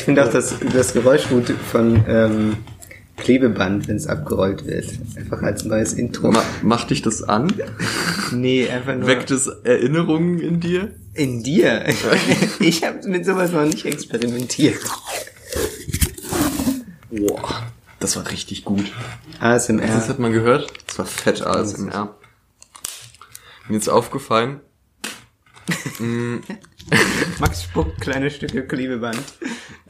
Ich finde auch das, das Geräusch gut von ähm, Klebeband, wenn es abgerollt wird. Einfach als neues Intro. Ma macht dich das an? nee, einfach nur. Weckt es Erinnerungen in dir? In dir? ich habe mit sowas noch nicht experimentiert. Boah, das war richtig gut. ASMR. Das hat man gehört? Das war fett ASMR. Mir ist aufgefallen. Max spuckt kleine Stücke Klebeband.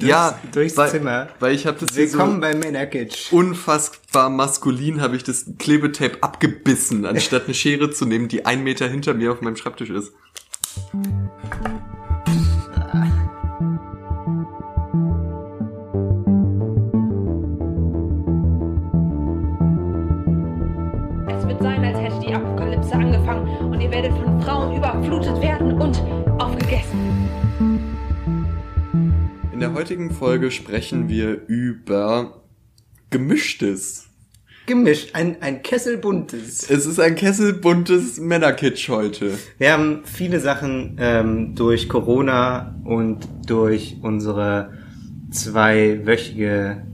ja, durchs weil, Zimmer. Weil ich habe das Willkommen so bei Männerkitsch. unfassbar maskulin habe ich das Klebetape abgebissen, anstatt eine Schere zu nehmen, die ein Meter hinter mir auf meinem Schreibtisch ist. Es wird sein, als hätte die Apokalypse angefangen und ihr werdet von Frauen überflutet werden und aufgegessen. In der heutigen Folge sprechen wir über Gemischtes. Gemischt. Ein, ein Kessel buntes. Es ist ein kesselbuntes Männerkitsch heute. Wir haben viele Sachen ähm, durch Corona und durch unsere zweiwöchige,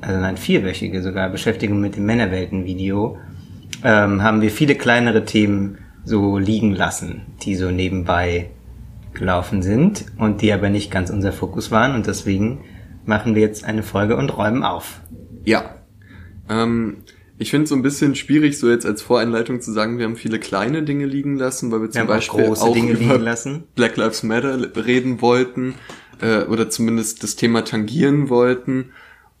also nein, vierwöchige sogar Beschäftigung mit dem Männerwelten-Video, ähm, haben wir viele kleinere Themen so liegen lassen, die so nebenbei gelaufen sind und die aber nicht ganz unser Fokus waren und deswegen machen wir jetzt eine Folge und räumen auf. Ja. Ähm, ich finde es so ein bisschen schwierig, so jetzt als Voreinleitung zu sagen, wir haben viele kleine Dinge liegen lassen, weil wir zum haben auch Beispiel große auch Dinge über liegen lassen. Black Lives Matter reden wollten äh, oder zumindest das Thema tangieren wollten.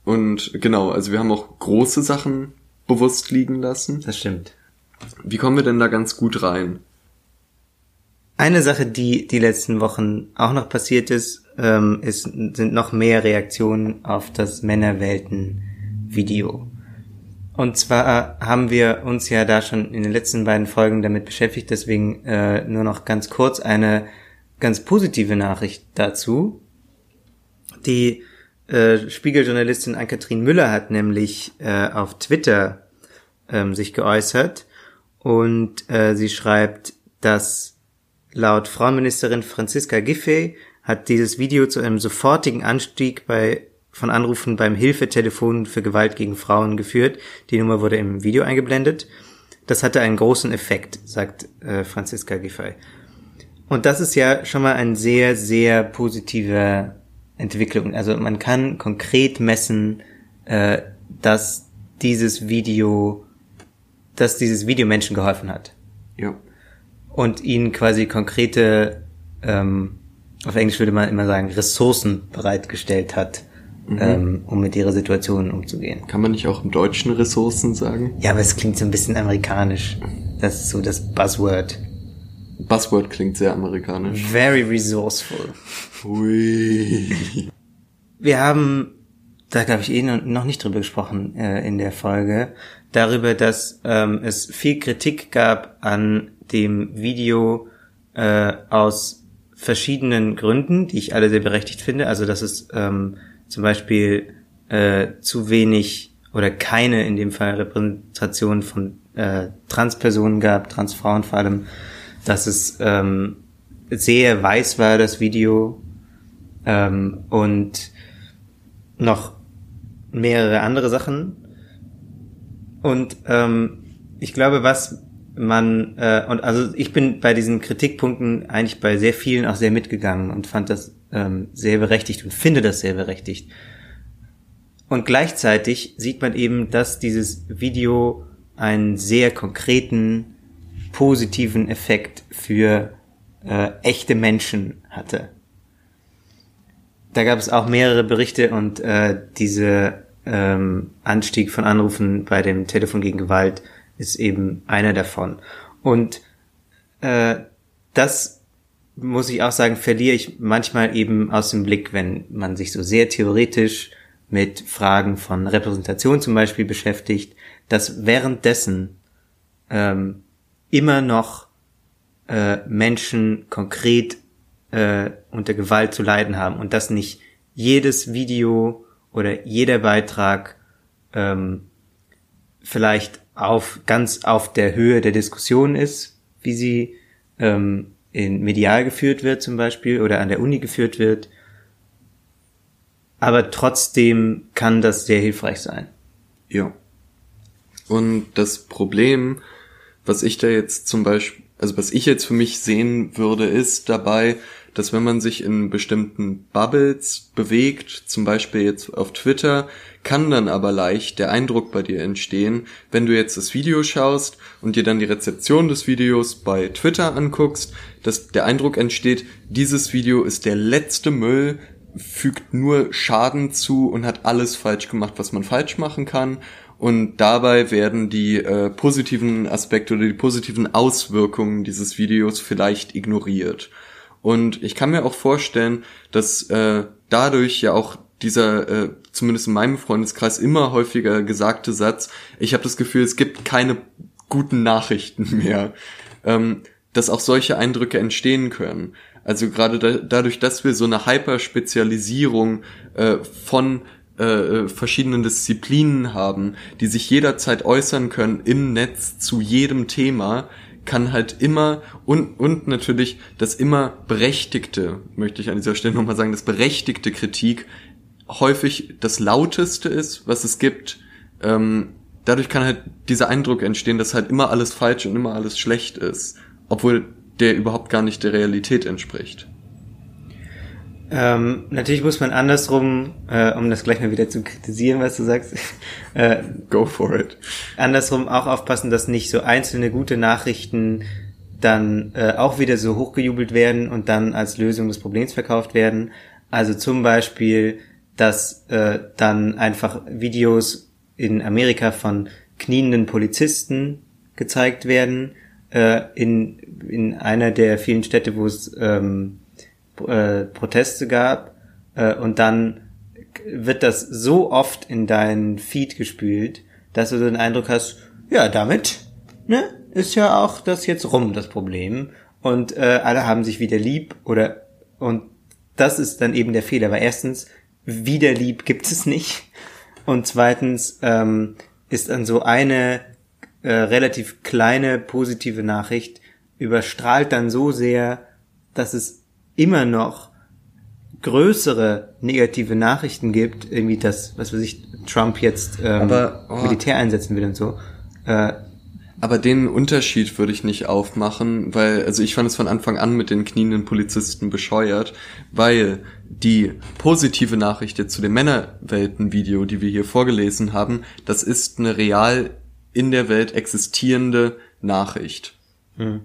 Und genau, also wir haben auch große Sachen bewusst liegen lassen. Das stimmt. Wie kommen wir denn da ganz gut rein? Eine Sache, die die letzten Wochen auch noch passiert ist, ähm, ist sind noch mehr Reaktionen auf das Männerwelten-Video. Und zwar haben wir uns ja da schon in den letzten beiden Folgen damit beschäftigt, deswegen äh, nur noch ganz kurz eine ganz positive Nachricht dazu. Die äh, Spiegeljournalistin Ann-Kathrin Müller hat nämlich äh, auf Twitter ähm, sich geäußert und äh, sie schreibt, dass laut Frauenministerin Franziska Giffey hat dieses Video zu einem sofortigen Anstieg bei von Anrufen beim Hilfetelefon für Gewalt gegen Frauen geführt. Die Nummer wurde im Video eingeblendet. Das hatte einen großen Effekt, sagt äh, Franziska Giffey. Und das ist ja schon mal ein sehr, sehr positiver Entwicklung. Also man kann konkret messen, äh, dass dieses Video, dass dieses Video Menschen geholfen hat Ja. Und ihnen quasi konkrete, ähm, auf Englisch würde man immer sagen, Ressourcen bereitgestellt hat, ähm, um mit ihrer Situation umzugehen. Kann man nicht auch im Deutschen Ressourcen sagen? Ja, aber es klingt so ein bisschen amerikanisch. Das ist so das Buzzword. Buzzword klingt sehr amerikanisch. Very resourceful. Hui. Wir haben, da glaube ich eh noch nicht drüber gesprochen äh, in der Folge, darüber, dass ähm, es viel Kritik gab an dem Video äh, aus verschiedenen Gründen, die ich alle sehr berechtigt finde. Also dass es ähm, zum Beispiel äh, zu wenig oder keine in dem Fall Repräsentation von äh, Transpersonen gab, Transfrauen vor allem, dass es ähm, sehr weiß war, das Video, ähm, und noch mehrere andere Sachen. Und ähm, ich glaube, was man äh, und also ich bin bei diesen Kritikpunkten eigentlich bei sehr vielen auch sehr mitgegangen und fand das ähm, sehr berechtigt und finde das sehr berechtigt. Und gleichzeitig sieht man eben, dass dieses Video einen sehr konkreten positiven Effekt für äh, echte Menschen hatte da gab es auch mehrere Berichte und äh, diese ähm, Anstieg von Anrufen bei dem Telefon gegen Gewalt ist eben einer davon. Und äh, das muss ich auch sagen, verliere ich manchmal eben aus dem Blick, wenn man sich so sehr theoretisch mit Fragen von Repräsentation zum Beispiel beschäftigt, dass währenddessen ähm, immer noch äh, Menschen konkret äh, unter Gewalt zu leiden haben und dass nicht jedes Video oder jeder Beitrag ähm, vielleicht auf ganz auf der Höhe der Diskussion ist, wie sie ähm, in medial geführt wird zum Beispiel oder an der Uni geführt wird, aber trotzdem kann das sehr hilfreich sein. Ja. Und das Problem, was ich da jetzt zum Beispiel, also was ich jetzt für mich sehen würde, ist dabei, dass wenn man sich in bestimmten Bubbles bewegt, zum Beispiel jetzt auf Twitter, kann dann aber leicht der Eindruck bei dir entstehen, wenn du jetzt das Video schaust und dir dann die Rezeption des Videos bei Twitter anguckst, dass der Eindruck entsteht, dieses Video ist der letzte Müll, fügt nur Schaden zu und hat alles falsch gemacht, was man falsch machen kann. Und dabei werden die äh, positiven Aspekte oder die positiven Auswirkungen dieses Videos vielleicht ignoriert. Und ich kann mir auch vorstellen, dass äh, dadurch ja auch dieser, äh, zumindest in meinem Freundeskreis, immer häufiger gesagte Satz, ich habe das Gefühl, es gibt keine guten Nachrichten mehr, ähm, dass auch solche Eindrücke entstehen können. Also gerade da, dadurch, dass wir so eine Hyperspezialisierung äh, von äh, verschiedenen Disziplinen haben, die sich jederzeit äußern können im Netz zu jedem Thema, kann halt immer und, und natürlich das immer berechtigte, möchte ich an dieser Stelle nochmal sagen, das berechtigte Kritik häufig das lauteste ist, was es gibt. Ähm, dadurch kann halt dieser Eindruck entstehen, dass halt immer alles falsch und immer alles schlecht ist, obwohl der überhaupt gar nicht der Realität entspricht. Ähm, natürlich muss man andersrum, äh, um das gleich mal wieder zu kritisieren, was du sagst, äh, go for it. Andersrum auch aufpassen, dass nicht so einzelne gute Nachrichten dann äh, auch wieder so hochgejubelt werden und dann als Lösung des Problems verkauft werden. Also zum Beispiel, dass äh, dann einfach Videos in Amerika von knienden Polizisten gezeigt werden, äh, in, in einer der vielen Städte, wo es ähm, äh, Proteste gab äh, und dann wird das so oft in deinen Feed gespült, dass du den Eindruck hast, ja, damit ne, ist ja auch das jetzt rum, das Problem. Und äh, alle haben sich wieder lieb oder und das ist dann eben der Fehler, weil erstens, wieder lieb gibt es nicht. Und zweitens ähm, ist dann so eine äh, relativ kleine positive Nachricht überstrahlt dann so sehr, dass es immer noch größere negative Nachrichten gibt, irgendwie das, was weiß ich, Trump jetzt ähm, aber, oh. Militär einsetzen will und so. Äh, aber den Unterschied würde ich nicht aufmachen, weil, also ich fand es von Anfang an mit den knienden Polizisten bescheuert, weil die positive Nachricht jetzt zu dem Männerwelten-Video, die wir hier vorgelesen haben, das ist eine real in der Welt existierende Nachricht. Hm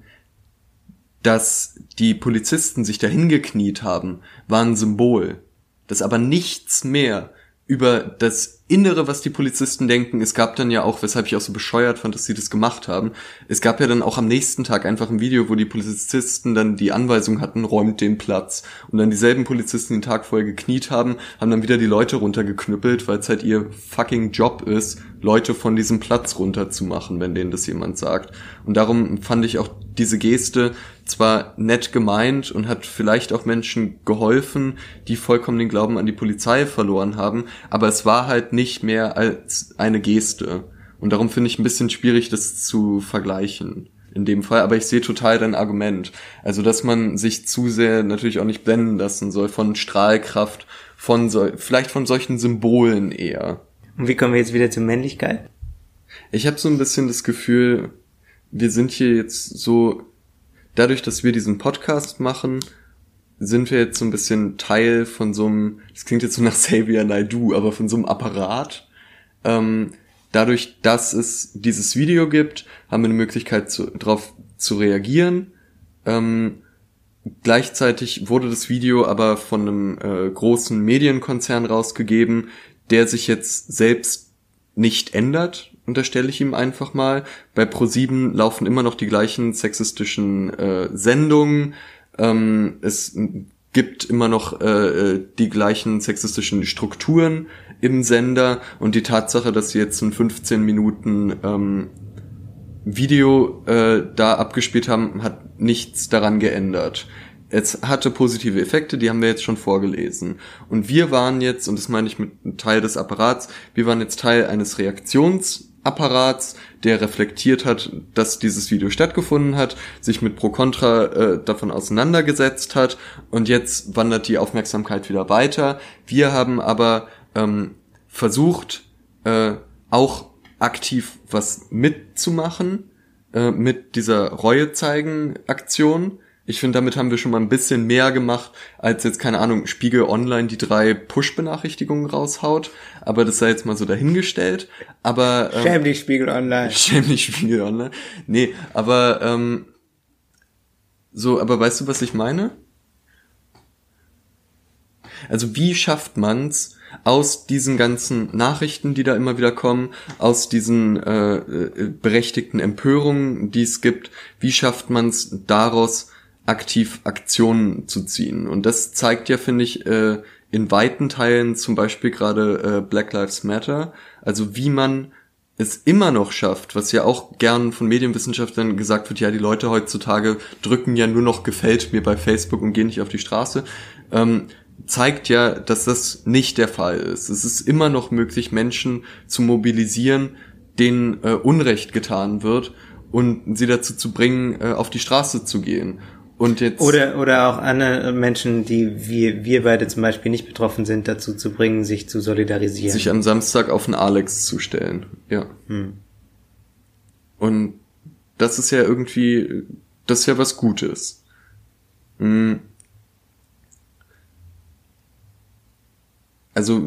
dass die Polizisten sich dahin gekniet haben, war ein Symbol, das aber nichts mehr über das Innere, was die Polizisten denken. Es gab dann ja auch, weshalb ich auch so bescheuert fand, dass sie das gemacht haben. Es gab ja dann auch am nächsten Tag einfach ein Video, wo die Polizisten dann die Anweisung hatten, räumt den Platz. Und dann dieselben Polizisten den Tag vorher gekniet haben, haben dann wieder die Leute runtergeknüppelt, weil es halt ihr fucking Job ist, Leute von diesem Platz runterzumachen, wenn denen das jemand sagt. Und darum fand ich auch diese Geste zwar nett gemeint und hat vielleicht auch Menschen geholfen, die vollkommen den Glauben an die Polizei verloren haben, aber es war halt nicht mehr als eine Geste. Und darum finde ich ein bisschen schwierig, das zu vergleichen in dem Fall, aber ich sehe total dein Argument. Also, dass man sich zu sehr natürlich auch nicht blenden lassen soll von Strahlkraft, von so, vielleicht von solchen Symbolen eher. Und wie kommen wir jetzt wieder zur Männlichkeit? Ich habe so ein bisschen das Gefühl, wir sind hier jetzt so, dadurch, dass wir diesen Podcast machen, sind wir jetzt so ein bisschen Teil von so einem, das klingt jetzt so nach Xavier Naidu, aber von so einem Apparat. Ähm, dadurch, dass es dieses Video gibt, haben wir eine Möglichkeit zu, darauf zu reagieren. Ähm, gleichzeitig wurde das Video aber von einem äh, großen Medienkonzern rausgegeben, der sich jetzt selbst nicht ändert, unterstelle ich ihm einfach mal. Bei Pro7 laufen immer noch die gleichen sexistischen äh, Sendungen ähm, es gibt immer noch äh, äh, die gleichen sexistischen Strukturen im Sender und die Tatsache, dass sie jetzt ein 15 Minuten ähm, Video äh, da abgespielt haben, hat nichts daran geändert. Es hatte positive Effekte, die haben wir jetzt schon vorgelesen. Und wir waren jetzt, und das meine ich mit Teil des Apparats, wir waren jetzt Teil eines Reaktions Apparats, der reflektiert hat, dass dieses Video stattgefunden hat, sich mit Pro Contra äh, davon auseinandergesetzt hat und jetzt wandert die Aufmerksamkeit wieder weiter. Wir haben aber ähm, versucht, äh, auch aktiv was mitzumachen äh, mit dieser Reue zeigen Aktion ich finde, damit haben wir schon mal ein bisschen mehr gemacht, als jetzt, keine Ahnung, Spiegel Online die drei Push-Benachrichtigungen raushaut. Aber das sei jetzt mal so dahingestellt. Aber. Ähm, schäm dich, Spiegel Online. Schäm dich, Spiegel Online. Nee, aber, ähm, so, aber weißt du, was ich meine? Also wie schafft man's, aus diesen ganzen Nachrichten, die da immer wieder kommen, aus diesen äh, äh berechtigten Empörungen, die es gibt, wie schafft man's daraus aktiv Aktionen zu ziehen. Und das zeigt ja, finde ich, äh, in weiten Teilen zum Beispiel gerade äh, Black Lives Matter, also wie man es immer noch schafft, was ja auch gern von Medienwissenschaftlern gesagt wird, ja, die Leute heutzutage drücken ja nur noch gefällt mir bei Facebook und gehen nicht auf die Straße, ähm, zeigt ja, dass das nicht der Fall ist. Es ist immer noch möglich, Menschen zu mobilisieren, denen äh, Unrecht getan wird und sie dazu zu bringen, äh, auf die Straße zu gehen. Und jetzt oder oder auch andere Menschen, die wir wir beide zum Beispiel nicht betroffen sind, dazu zu bringen, sich zu solidarisieren. Sich am Samstag auf einen Alex zu stellen, ja. Hm. Und das ist ja irgendwie, das ist ja was Gutes. Hm. Also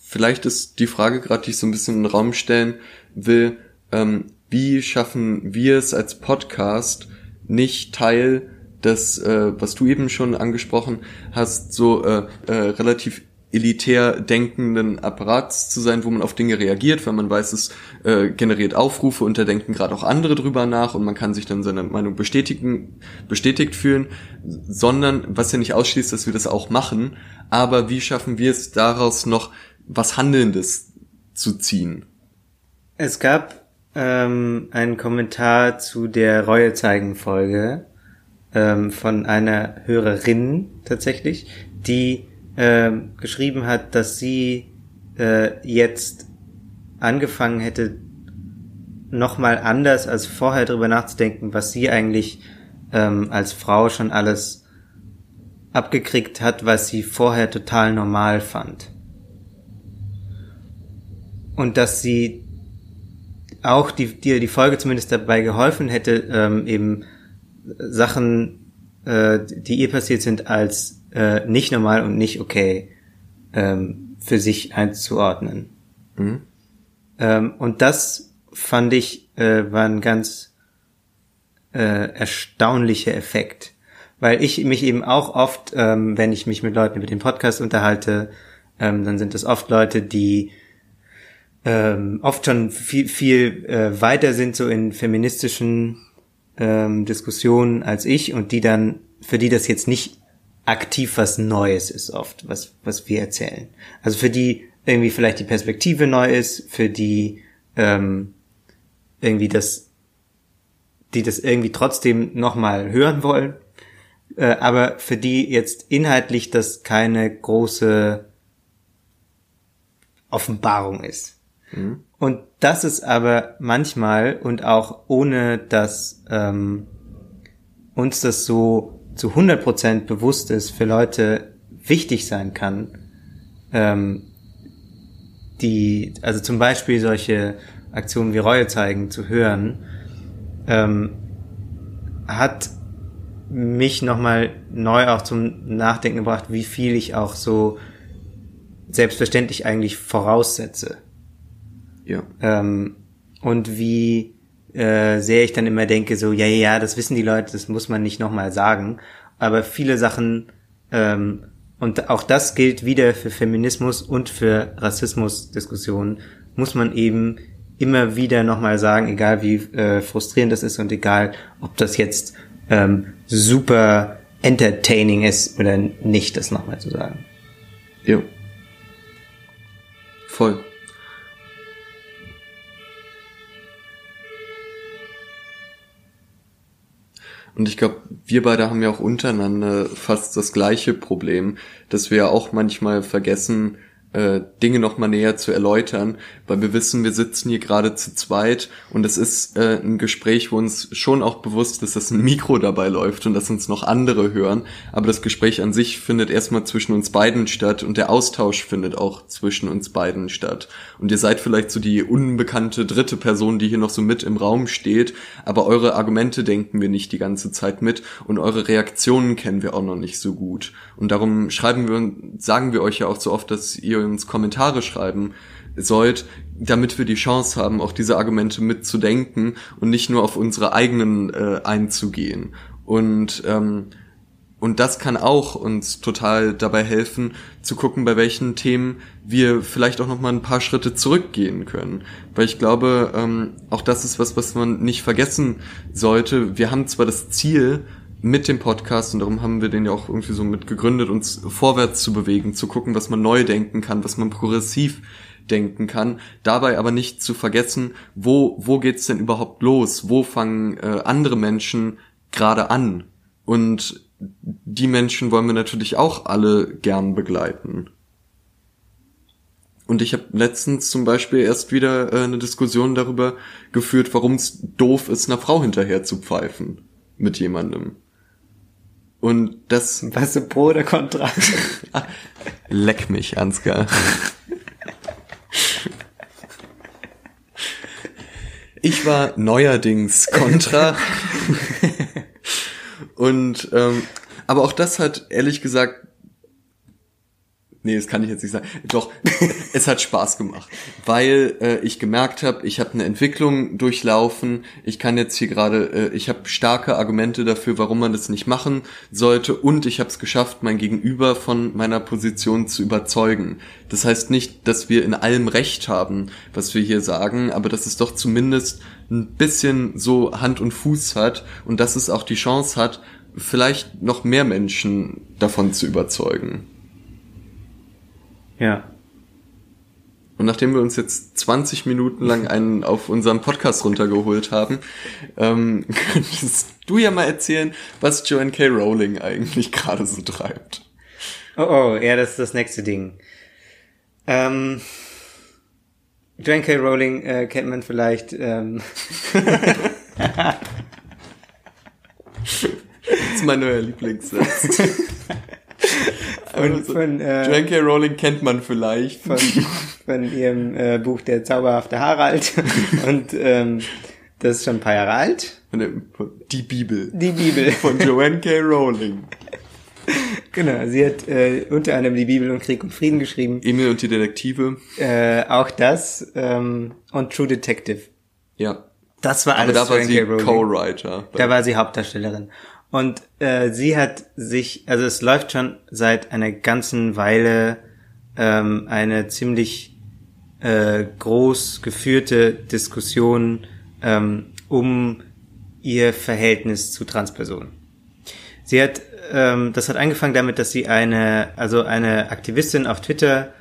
vielleicht ist die Frage gerade, die ich so ein bisschen in den Raum stellen will, ähm, wie schaffen wir es als Podcast nicht Teil das, äh, was du eben schon angesprochen hast, so äh, äh, relativ elitär denkenden Apparats zu sein, wo man auf Dinge reagiert, weil man weiß, es äh, generiert Aufrufe und da denken gerade auch andere drüber nach und man kann sich dann seine Meinung bestätigen, bestätigt fühlen, sondern was ja nicht ausschließt, dass wir das auch machen, aber wie schaffen wir es daraus noch was Handelndes zu ziehen? Es gab ähm, einen Kommentar zu der Reue-Zeigen-Folge, ähm, von einer Hörerin tatsächlich, die ähm, geschrieben hat, dass sie äh, jetzt angefangen hätte, nochmal anders als vorher drüber nachzudenken, was sie eigentlich ähm, als Frau schon alles abgekriegt hat, was sie vorher total normal fand. Und dass sie auch die, die, die Folge zumindest dabei geholfen hätte, ähm, eben Sachen, äh, die ihr passiert sind, als äh, nicht normal und nicht okay ähm, für sich einzuordnen. Mhm. Ähm, und das fand ich äh, war ein ganz äh, erstaunlicher Effekt, weil ich mich eben auch oft, ähm, wenn ich mich mit Leuten über den Podcast unterhalte, ähm, dann sind es oft Leute, die ähm, oft schon viel viel äh, weiter sind so in feministischen ähm, Diskussionen als ich und die dann, für die das jetzt nicht aktiv was Neues ist oft, was, was wir erzählen. Also für die irgendwie vielleicht die Perspektive neu ist, für die ähm, irgendwie das, die das irgendwie trotzdem nochmal hören wollen, äh, aber für die jetzt inhaltlich das keine große Offenbarung ist. Mhm. Und das ist aber manchmal und auch ohne dass ähm, uns das so zu 100% bewusst ist, für Leute wichtig sein kann, ähm, die, also zum Beispiel solche Aktionen wie Reue zeigen zu hören, ähm, hat mich nochmal neu auch zum Nachdenken gebracht, wie viel ich auch so selbstverständlich eigentlich voraussetze. Ja. Ähm, und wie äh, sehr ich dann immer denke, so, ja, ja, ja, das wissen die Leute, das muss man nicht nochmal sagen. Aber viele Sachen, ähm, und auch das gilt wieder für Feminismus und für Rassismusdiskussionen, muss man eben immer wieder nochmal sagen, egal wie äh, frustrierend das ist und egal, ob das jetzt ähm, super entertaining ist oder nicht, das nochmal zu sagen. Ja. Voll. Und ich glaube, wir beide haben ja auch untereinander fast das gleiche Problem, dass wir ja auch manchmal vergessen, äh, Dinge noch mal näher zu erläutern, weil wir wissen, wir sitzen hier gerade zu zweit und es ist äh, ein Gespräch, wo uns schon auch bewusst ist, dass ein Mikro dabei läuft und dass uns noch andere hören, aber das Gespräch an sich findet erstmal zwischen uns beiden statt und der Austausch findet auch zwischen uns beiden statt. Und ihr seid vielleicht so die unbekannte dritte Person, die hier noch so mit im Raum steht, aber eure Argumente denken wir nicht die ganze Zeit mit und eure Reaktionen kennen wir auch noch nicht so gut. Und darum schreiben wir sagen wir euch ja auch so oft, dass ihr uns Kommentare schreiben sollt, damit wir die Chance haben, auch diese Argumente mitzudenken und nicht nur auf unsere eigenen äh, einzugehen. Und ähm, und das kann auch uns total dabei helfen, zu gucken, bei welchen Themen wir vielleicht auch noch mal ein paar Schritte zurückgehen können. Weil ich glaube, ähm, auch das ist was, was man nicht vergessen sollte. Wir haben zwar das Ziel, mit dem Podcast und darum haben wir den ja auch irgendwie so mit gegründet, uns vorwärts zu bewegen, zu gucken, was man neu denken kann, was man progressiv denken kann, dabei aber nicht zu vergessen, wo, wo geht's denn überhaupt los? Wo fangen äh, andere Menschen gerade an? Und die Menschen wollen wir natürlich auch alle gern begleiten. Und ich habe letztens zum Beispiel erst wieder äh, eine Diskussion darüber geführt, warum es doof ist, einer Frau hinterher zu pfeifen mit jemandem. Und das. Weißt du, Pro oder Contra? Leck mich, Ansgar. Ich war neuerdings Contra. Und ähm, aber auch das hat ehrlich gesagt Nee, das kann ich jetzt nicht sagen. Doch, es hat Spaß gemacht, weil äh, ich gemerkt habe, ich habe eine Entwicklung durchlaufen. Ich kann jetzt hier gerade, äh, ich habe starke Argumente dafür, warum man das nicht machen sollte, und ich habe es geschafft, mein Gegenüber von meiner Position zu überzeugen. Das heißt nicht, dass wir in allem Recht haben, was wir hier sagen, aber dass es doch zumindest ein bisschen so Hand und Fuß hat und dass es auch die Chance hat, vielleicht noch mehr Menschen davon zu überzeugen. Ja. Und nachdem wir uns jetzt 20 Minuten lang einen auf unserem Podcast runtergeholt haben, ähm, könntest du ja mal erzählen, was Joanne K. Rowling eigentlich gerade so treibt. Oh, oh, ja, das ist das nächste Ding. Ähm, Joanne K. Rowling äh, kennt man vielleicht. Ähm, das ist mein neuer Lieblingssatz. Also, von, äh, Joanne K. Rowling kennt man vielleicht. von, von ihrem äh, Buch Der zauberhafte Harald. Und ähm, das ist schon ein paar Jahre alt. Von von- Die Bibel. Die Bibel. Von Joanne K. Rowling. Genau, sie hat äh, unter anderem die Bibel und Krieg und Frieden geschrieben. Emil und die Detektive. Äh, auch das ähm, und True Detective. Ja. Das war Aber alles da war sie. Co-Writer. Da war sie Hauptdarstellerin. Und äh, sie hat sich, also es läuft schon seit einer ganzen Weile ähm, eine ziemlich äh, groß geführte Diskussion ähm, um ihr Verhältnis zu Transpersonen. Sie hat, ähm, das hat angefangen damit, dass sie eine, also eine Aktivistin auf Twitter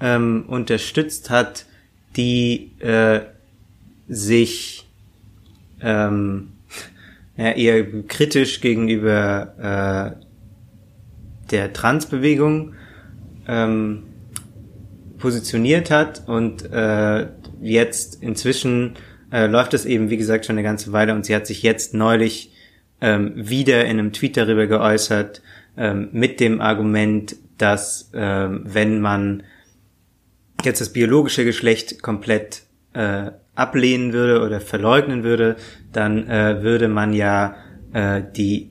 ähm, unterstützt hat, die äh, sich ähm, ja, eher kritisch gegenüber äh, der Transbewegung ähm, positioniert hat und äh, jetzt inzwischen äh, läuft es eben wie gesagt schon eine ganze Weile und sie hat sich jetzt neulich ähm, wieder in einem Tweet darüber geäußert ähm, mit dem Argument, dass ähm, wenn man jetzt das biologische Geschlecht komplett äh, ablehnen würde oder verleugnen würde, dann äh, würde man ja äh, die,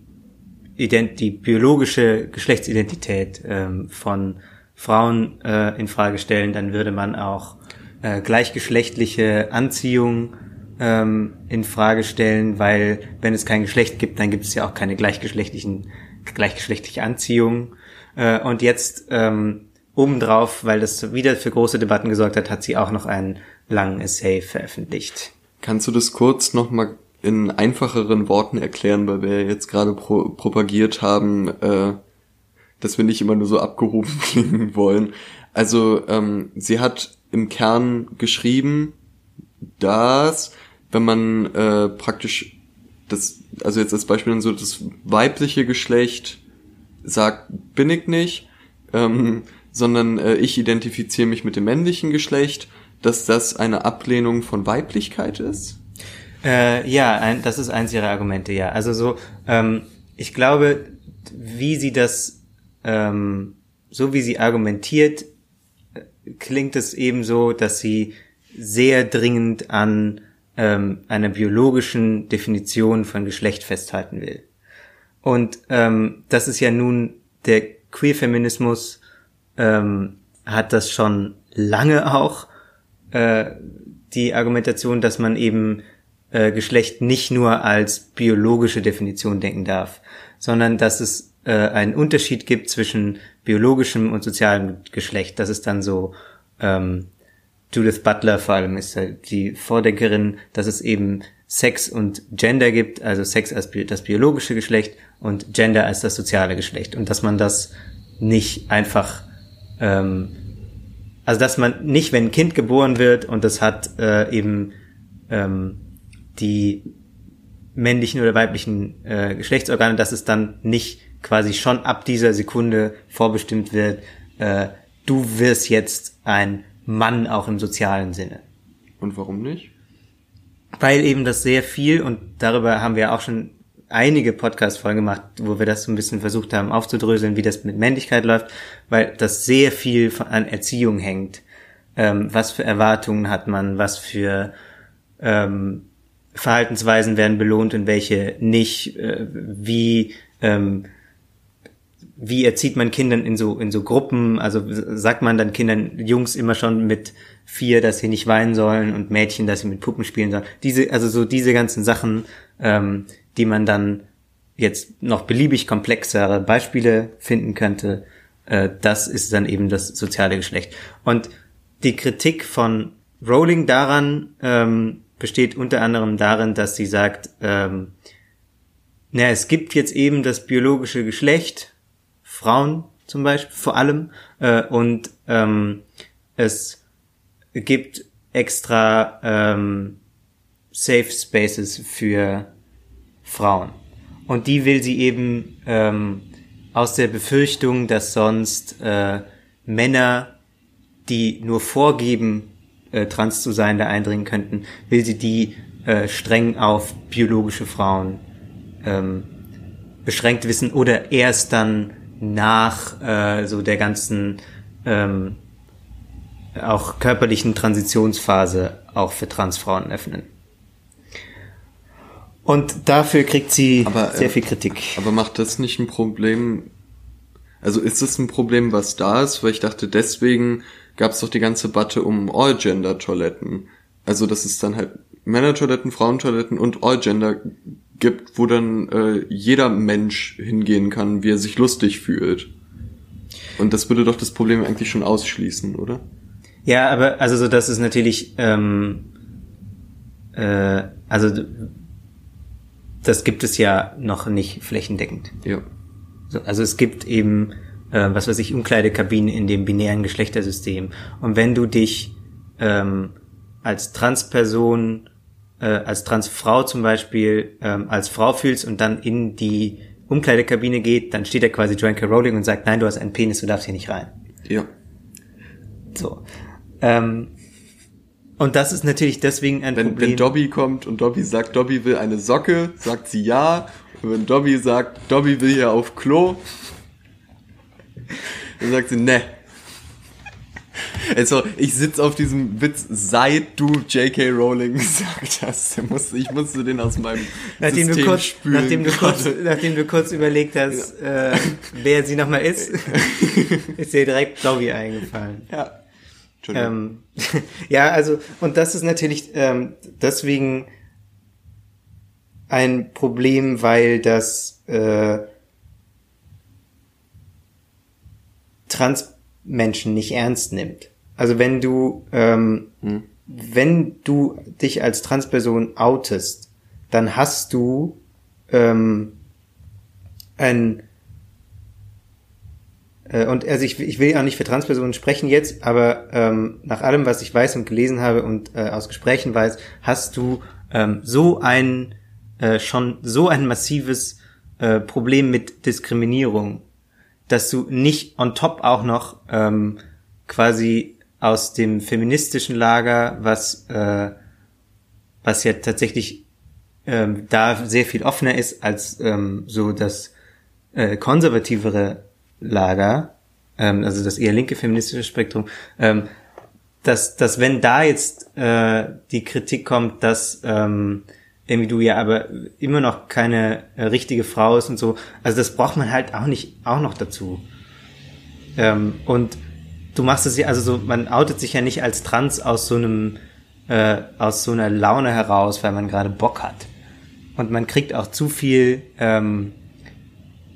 Ident die biologische Geschlechtsidentität ähm, von Frauen äh, in Frage stellen, dann würde man auch äh, gleichgeschlechtliche Anziehung ähm, in Frage stellen, weil wenn es kein Geschlecht gibt, dann gibt es ja auch keine gleichgeschlechtlichen gleichgeschlechtliche Anziehung. Äh, und jetzt ähm, obendrauf, weil das wieder für große Debatten gesorgt hat, hat sie auch noch einen langen Essay veröffentlicht. Kannst du das kurz nochmal in einfacheren Worten erklären, weil wir jetzt gerade pro propagiert haben, äh, dass wir nicht immer nur so abgehoben klingen wollen. Also ähm, sie hat im Kern geschrieben, dass wenn man äh, praktisch das, also jetzt als Beispiel dann so das weibliche Geschlecht sagt, bin ich nicht, ähm, sondern äh, ich identifiziere mich mit dem männlichen Geschlecht, dass das eine Ablehnung von Weiblichkeit ist? Äh, ja, ein, das ist eins ihrer Argumente, ja. Also so, ähm, ich glaube, wie sie das, ähm, so wie sie argumentiert, äh, klingt es eben so, dass sie sehr dringend an ähm, einer biologischen Definition von Geschlecht festhalten will. Und ähm, das ist ja nun der Queer-Feminismus ähm, hat das schon lange auch äh, die Argumentation, dass man eben äh, Geschlecht nicht nur als biologische Definition denken darf, sondern dass es äh, einen Unterschied gibt zwischen biologischem und sozialem Geschlecht. Das ist dann so ähm, Judith Butler vor allem ist die Vordenkerin, dass es eben Sex und Gender gibt, also Sex als das biologische Geschlecht und Gender als das soziale Geschlecht und dass man das nicht einfach ähm, also dass man nicht, wenn ein Kind geboren wird und das hat äh, eben ähm, die männlichen oder weiblichen äh, Geschlechtsorgane, dass es dann nicht quasi schon ab dieser Sekunde vorbestimmt wird, äh, du wirst jetzt ein Mann auch im sozialen Sinne. Und warum nicht? Weil eben das sehr viel, und darüber haben wir auch schon einige Podcast-Folgen gemacht, wo wir das so ein bisschen versucht haben aufzudröseln, wie das mit Männlichkeit läuft, weil das sehr viel an Erziehung hängt. Ähm, was für Erwartungen hat man, was für ähm, Verhaltensweisen werden belohnt und welche nicht, äh, wie ähm, wie erzieht man Kindern in so, in so Gruppen? Also sagt man dann Kindern, Jungs immer schon mit vier, dass sie nicht weinen sollen und Mädchen, dass sie mit Puppen spielen sollen. Diese, also so diese ganzen Sachen, ähm, die man dann jetzt noch beliebig komplexere Beispiele finden könnte, äh, das ist dann eben das soziale Geschlecht. Und die Kritik von Rowling daran ähm, besteht unter anderem darin, dass sie sagt, ähm, na, es gibt jetzt eben das biologische Geschlecht, Frauen zum Beispiel vor allem. Äh, und ähm, es gibt extra ähm, Safe Spaces für Frauen. Und die will sie eben ähm, aus der Befürchtung, dass sonst äh, Männer, die nur vorgeben, äh, trans zu sein, da eindringen könnten, will sie die äh, streng auf biologische Frauen ähm, beschränkt wissen oder erst dann nach äh, so der ganzen ähm, auch körperlichen Transitionsphase auch für Transfrauen öffnen. Und dafür kriegt sie aber, sehr äh, viel Kritik. Aber macht das nicht ein Problem? Also ist das ein Problem, was da ist? Weil ich dachte, deswegen gab es doch die ganze Debatte um All-Gender-Toiletten. Also dass es dann halt Männer-Toiletten, Frauentoiletten und All-Gender gibt, wo dann äh, jeder Mensch hingehen kann, wie er sich lustig fühlt. Und das würde doch das Problem eigentlich schon ausschließen, oder? Ja, aber also so das ist natürlich ähm, äh, also das gibt es ja noch nicht flächendeckend. Ja. So, also es gibt eben äh, was weiß ich Umkleidekabinen in dem binären Geschlechtersystem und wenn du dich ähm, als Transperson äh, als Transfrau zum Beispiel ähm, als Frau fühlst und dann in die Umkleidekabine geht, dann steht er quasi Joanne Rowling und sagt, nein, du hast einen Penis, du darfst hier nicht rein. Ja. So. Ähm, und das ist natürlich deswegen ein wenn, Problem. Wenn Dobby kommt und Dobby sagt, Dobby will eine Socke, sagt sie ja. Und wenn Dobby sagt, Dobby will hier auf Klo, dann sagt sie, ne, also, ich sitze auf diesem Witz, seit du J.K. Rowling gesagt hast. Ich musste den aus meinem nachdem System du kurz, spülen. Nachdem du, kurz, nachdem du kurz überlegt hast, ja. äh, wer sie nochmal ist, ist dir direkt Dobby eingefallen. Ja. Ähm, ja, also, und das ist natürlich ähm, deswegen ein Problem, weil das äh, Trans Menschen nicht ernst nimmt. Also wenn du, ähm, hm. wenn du dich als Transperson outest, dann hast du ähm, ein und also ich, ich will auch nicht für Transpersonen sprechen jetzt, aber ähm, nach allem, was ich weiß und gelesen habe und äh, aus Gesprächen weiß, hast du ähm, so ein äh, schon so ein massives äh, Problem mit Diskriminierung, dass du nicht on top auch noch ähm, quasi aus dem feministischen Lager, was äh, was ja tatsächlich ähm, da sehr viel offener ist als ähm, so das äh, konservativere Lager, ähm, also das eher linke feministische Spektrum, ähm, dass, dass wenn da jetzt äh, die Kritik kommt, dass ähm, irgendwie du ja aber immer noch keine äh, richtige Frau ist und so, also das braucht man halt auch nicht auch noch dazu. Ähm, und du machst es ja, also so, man outet sich ja nicht als trans aus so einem, äh, aus so einer Laune heraus, weil man gerade Bock hat. Und man kriegt auch zu viel, ähm,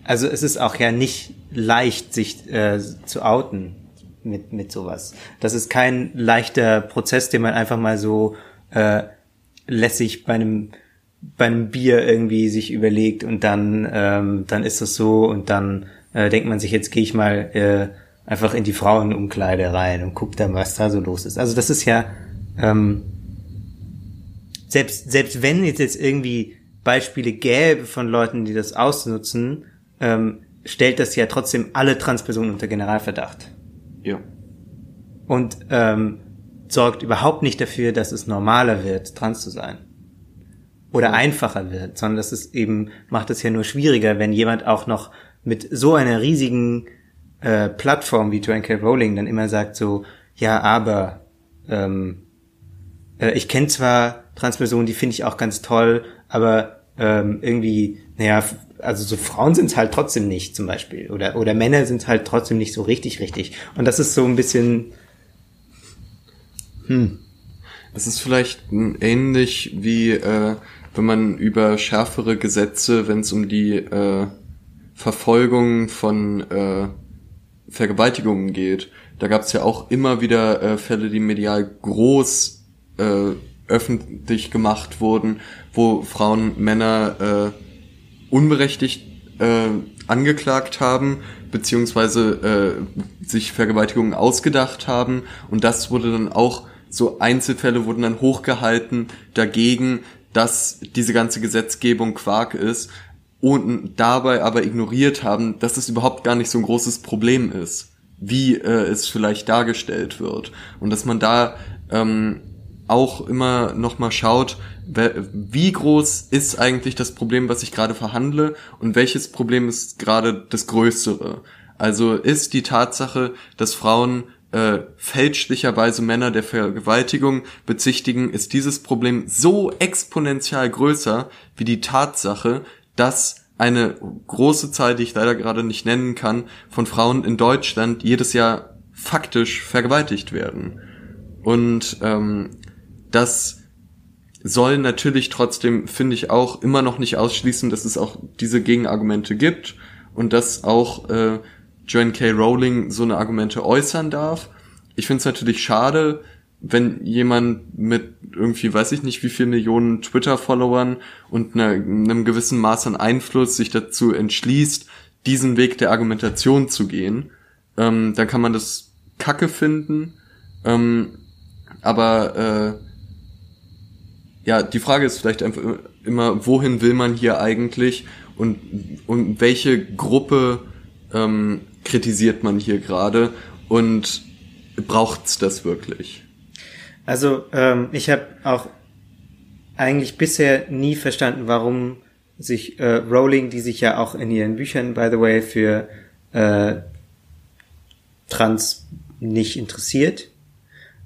also es ist auch ja nicht leicht, sich äh, zu outen mit, mit sowas. Das ist kein leichter Prozess, den man einfach mal so äh, lässig bei einem bei einem Bier irgendwie sich überlegt und dann ähm, dann ist das so und dann äh, denkt man sich jetzt gehe ich mal äh, einfach in die Frauenumkleide rein und guck dann was da so los ist. Also das ist ja ähm, selbst selbst wenn jetzt jetzt irgendwie Beispiele gäbe von Leuten, die das ausnutzen, ähm, stellt das ja trotzdem alle Transpersonen unter Generalverdacht. Ja. Und ähm, sorgt überhaupt nicht dafür, dass es normaler wird, trans zu sein. Oder ja. einfacher wird, sondern das ist eben, macht es ja nur schwieriger, wenn jemand auch noch mit so einer riesigen äh, Plattform wie Joanne K. Rowling dann immer sagt so, ja, aber ähm, äh, ich kenne zwar Transpersonen, die finde ich auch ganz toll, aber ähm, irgendwie, naja, also so Frauen sind es halt trotzdem nicht zum Beispiel oder oder Männer sind halt trotzdem nicht so richtig richtig und das ist so ein bisschen hm. Es ist vielleicht ähnlich wie äh, wenn man über schärfere Gesetze, wenn es um die äh, Verfolgung von äh, Vergewaltigungen geht. Da gab es ja auch immer wieder äh, Fälle, die medial groß äh, öffentlich gemacht wurden, wo Frauen Männer äh, unberechtigt äh, angeklagt haben, beziehungsweise äh, sich Vergewaltigungen ausgedacht haben. Und das wurde dann auch, so Einzelfälle wurden dann hochgehalten dagegen, dass diese ganze Gesetzgebung Quark ist und dabei aber ignoriert haben, dass es überhaupt gar nicht so ein großes Problem ist, wie äh, es vielleicht dargestellt wird. Und dass man da ähm, auch immer noch mal schaut, wie groß ist eigentlich das Problem, was ich gerade verhandle und welches Problem ist gerade das größere. Also ist die Tatsache, dass Frauen äh, fälschlicherweise Männer der Vergewaltigung bezichtigen, ist dieses Problem so exponentiell größer wie die Tatsache, dass eine große Zahl, die ich leider gerade nicht nennen kann, von Frauen in Deutschland jedes Jahr faktisch vergewaltigt werden. Und ähm, das soll natürlich trotzdem, finde ich auch, immer noch nicht ausschließen, dass es auch diese Gegenargumente gibt und dass auch äh, Joanne K. Rowling so eine Argumente äußern darf. Ich finde es natürlich schade, wenn jemand mit irgendwie, weiß ich nicht, wie viel Millionen Twitter-Followern und einer, einem gewissen Maß an Einfluss sich dazu entschließt, diesen Weg der Argumentation zu gehen, ähm, dann kann man das Kacke finden. Ähm, aber äh, ja, die Frage ist vielleicht einfach immer, wohin will man hier eigentlich und, und welche Gruppe ähm, kritisiert man hier gerade und braucht's das wirklich? Also ähm, ich habe auch eigentlich bisher nie verstanden, warum sich äh, Rowling, die sich ja auch in ihren Büchern, by the way, für äh, Trans nicht interessiert,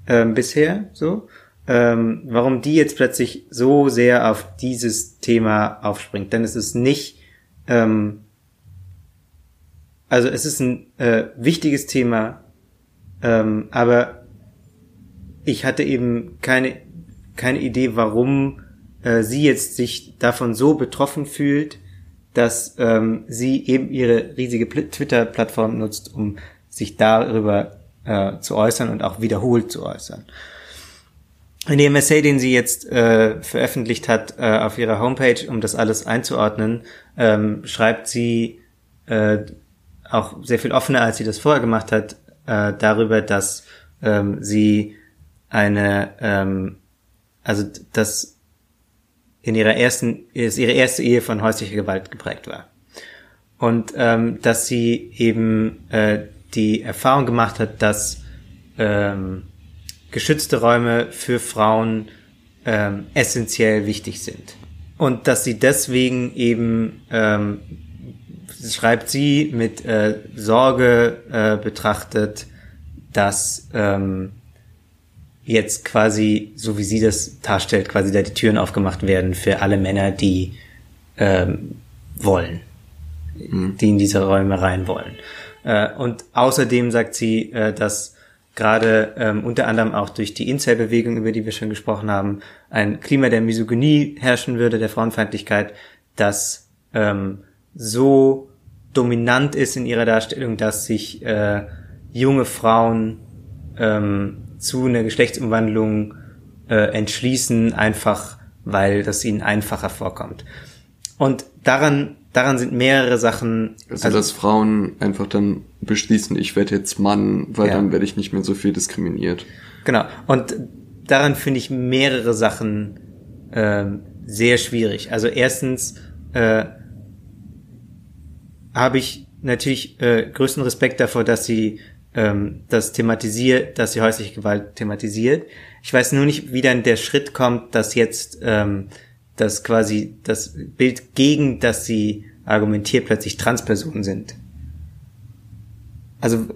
ähm, bisher so ähm, warum die jetzt plötzlich so sehr auf dieses Thema aufspringt. Denn es ist nicht, ähm, also es ist ein äh, wichtiges Thema, ähm, aber ich hatte eben keine, keine Idee, warum äh, sie jetzt sich davon so betroffen fühlt, dass ähm, sie eben ihre riesige Twitter-Plattform nutzt, um sich darüber äh, zu äußern und auch wiederholt zu äußern. In dem Essay, den sie jetzt äh, veröffentlicht hat äh, auf ihrer Homepage, um das alles einzuordnen, ähm, schreibt sie äh, auch sehr viel offener, als sie das vorher gemacht hat, äh, darüber, dass ähm, sie eine, ähm, also dass in ihrer ersten, ist ihre erste Ehe von häuslicher Gewalt geprägt war. und ähm, dass sie eben äh, die Erfahrung gemacht hat, dass ähm, geschützte Räume für Frauen ähm, essentiell wichtig sind. Und dass sie deswegen eben, ähm, schreibt sie, mit äh, Sorge äh, betrachtet, dass ähm, jetzt quasi, so wie sie das darstellt, quasi da die Türen aufgemacht werden für alle Männer, die ähm, wollen, mhm. die in diese Räume rein wollen. Äh, und außerdem sagt sie, äh, dass gerade ähm, unter anderem auch durch die Incel-Bewegung, über die wir schon gesprochen haben, ein Klima der Misogynie herrschen würde, der Frauenfeindlichkeit, das ähm, so dominant ist in ihrer Darstellung, dass sich äh, junge Frauen ähm, zu einer Geschlechtsumwandlung äh, entschließen, einfach weil das ihnen einfacher vorkommt. Und daran, daran sind mehrere Sachen. Also, also dass Frauen einfach dann beschließen, ich werde jetzt Mann, weil ja. dann werde ich nicht mehr so viel diskriminiert. Genau. Und daran finde ich mehrere Sachen ähm, sehr schwierig. Also erstens äh, habe ich natürlich äh, größten Respekt davor, dass sie ähm, das thematisiert, dass sie häusliche Gewalt thematisiert. Ich weiß nur nicht, wie dann der Schritt kommt, dass jetzt ähm, das quasi das Bild gegen das sie argumentiert plötzlich Transpersonen sind. Also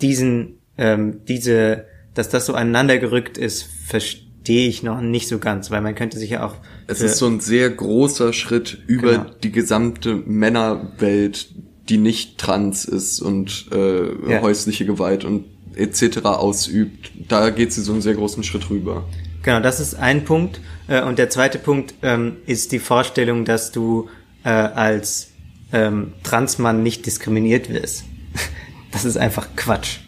diesen, ähm, diese, dass das so aneinander gerückt ist, verstehe ich noch nicht so ganz, weil man könnte sich ja auch. Es ist so ein sehr großer Schritt über genau. die gesamte Männerwelt, die nicht trans ist und äh, ja. häusliche Gewalt und etc. ausübt. Da geht sie so einen sehr großen Schritt rüber. Genau, das ist ein Punkt. Äh, und der zweite Punkt ähm, ist die Vorstellung, dass du äh, als ähm, Transmann nicht diskriminiert wirst. Das ist einfach Quatsch.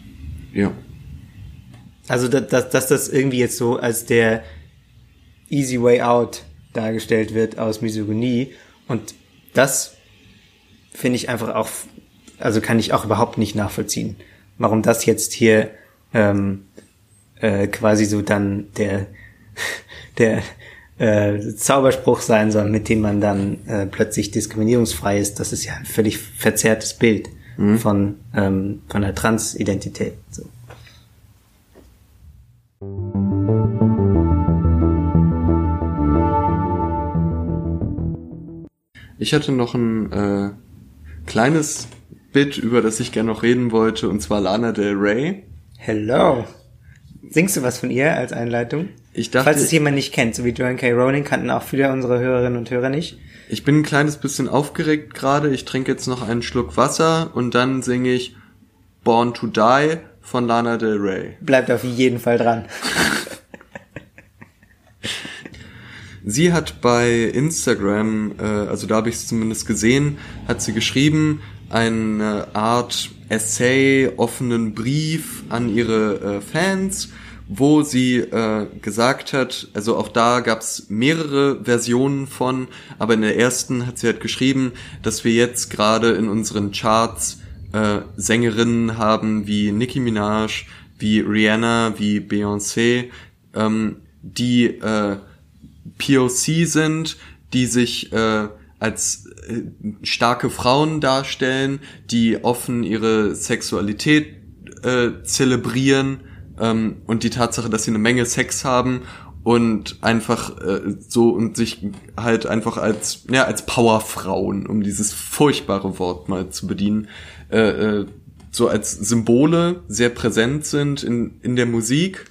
Ja. Also, dass, dass das irgendwie jetzt so als der easy way out dargestellt wird aus Misogynie. Und das finde ich einfach auch, also kann ich auch überhaupt nicht nachvollziehen, warum das jetzt hier ähm, äh, quasi so dann der der äh, Zauberspruch sein soll, mit dem man dann äh, plötzlich diskriminierungsfrei ist, das ist ja ein völlig verzerrtes Bild mhm. von, ähm, von der Transidentität. So. Ich hatte noch ein äh, kleines Bit, über das ich gerne noch reden wollte, und zwar Lana Del Rey. Hello. Singst du was von ihr als Einleitung? Ich dachte, Falls es jemand nicht kennt, so wie Joan K. Rowling, kannten auch viele unserer Hörerinnen und Hörer nicht. Ich bin ein kleines bisschen aufgeregt gerade. Ich trinke jetzt noch einen Schluck Wasser und dann singe ich Born to Die von Lana Del Rey. Bleibt auf jeden Fall dran. sie hat bei Instagram, äh, also da habe ich es zumindest gesehen, hat sie geschrieben, eine Art Essay, offenen Brief an ihre äh, Fans wo sie äh, gesagt hat, also auch da gab's mehrere Versionen von, aber in der ersten hat sie halt geschrieben, dass wir jetzt gerade in unseren Charts äh, Sängerinnen haben wie Nicki Minaj, wie Rihanna, wie Beyoncé, ähm, die äh, POC sind, die sich äh, als äh, starke Frauen darstellen, die offen ihre Sexualität äh, zelebrieren ähm, und die Tatsache, dass sie eine Menge Sex haben und einfach äh, so und sich halt einfach als ja als Powerfrauen, um dieses furchtbare Wort mal zu bedienen, äh, äh, so als Symbole sehr präsent sind in in der Musik.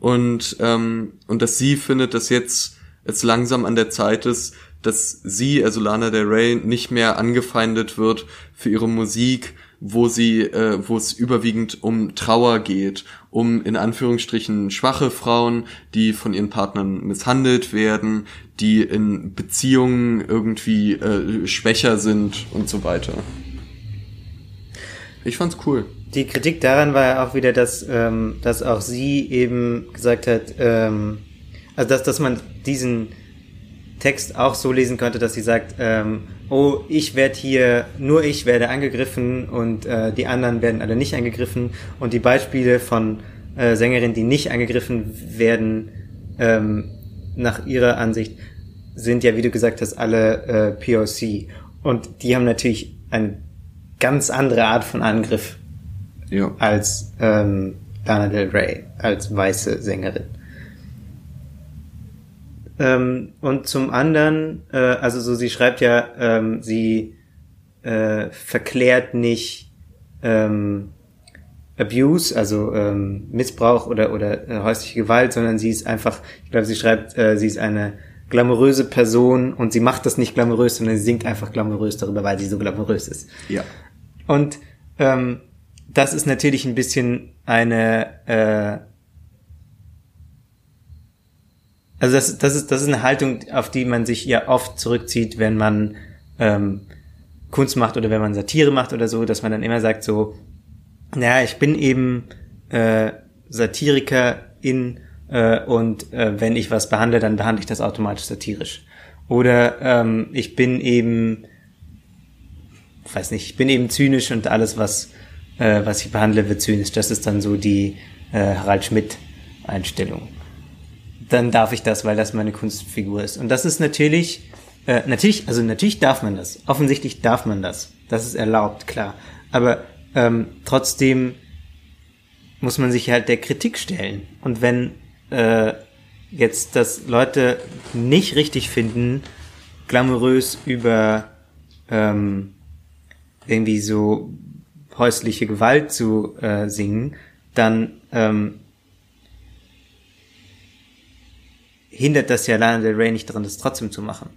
Und ähm, und dass sie findet, dass jetzt es langsam an der Zeit ist, dass sie, also Lana Del Rey, nicht mehr angefeindet wird für ihre Musik, wo sie, äh, wo es überwiegend um Trauer geht, um in Anführungsstrichen schwache Frauen, die von ihren Partnern misshandelt werden, die in Beziehungen irgendwie äh, schwächer sind und so weiter. Ich fand's cool. Die Kritik daran war ja auch wieder, dass, ähm, dass auch sie eben gesagt hat, ähm, also dass, dass man diesen Text auch so lesen könnte, dass sie sagt, ähm, oh, ich werde hier, nur ich werde angegriffen und äh, die anderen werden alle nicht angegriffen. Und die Beispiele von äh, Sängerinnen, die nicht angegriffen werden, ähm, nach ihrer Ansicht, sind ja, wie du gesagt hast, alle äh, POC. Und die haben natürlich eine ganz andere Art von Angriff Ja. als ähm, Lana Del Rey, als weiße Sängerin. Ähm, und zum anderen, äh, also so sie schreibt ja, ähm, sie äh, verklärt nicht ähm, Abuse, also ähm, Missbrauch oder oder äh, häusliche Gewalt, sondern sie ist einfach, ich glaube, sie schreibt, äh, sie ist eine glamouröse Person und sie macht das nicht glamourös, sondern sie singt einfach glamourös darüber, weil sie so glamourös ist. Ja. Und ähm, das ist natürlich ein bisschen eine, äh, also das, das ist das ist eine Haltung, auf die man sich ja oft zurückzieht, wenn man ähm, Kunst macht oder wenn man Satire macht oder so, dass man dann immer sagt so, naja, ich bin eben äh, Satirikerin äh, und äh, wenn ich was behandle, dann behandle ich das automatisch satirisch. Oder ähm, ich bin eben weiß nicht, ich bin eben zynisch und alles, was, äh, was ich behandle, wird zynisch. Das ist dann so die äh, Harald Schmidt-Einstellung. Dann darf ich das, weil das meine Kunstfigur ist. Und das ist natürlich, äh, natürlich, also natürlich darf man das. Offensichtlich darf man das. Das ist erlaubt, klar. Aber ähm, trotzdem muss man sich halt der Kritik stellen. Und wenn äh, jetzt das Leute nicht richtig finden, glamourös über ähm, irgendwie so häusliche Gewalt zu äh, singen, dann ähm, hindert das ja Lana Del Rey nicht daran, das trotzdem zu machen.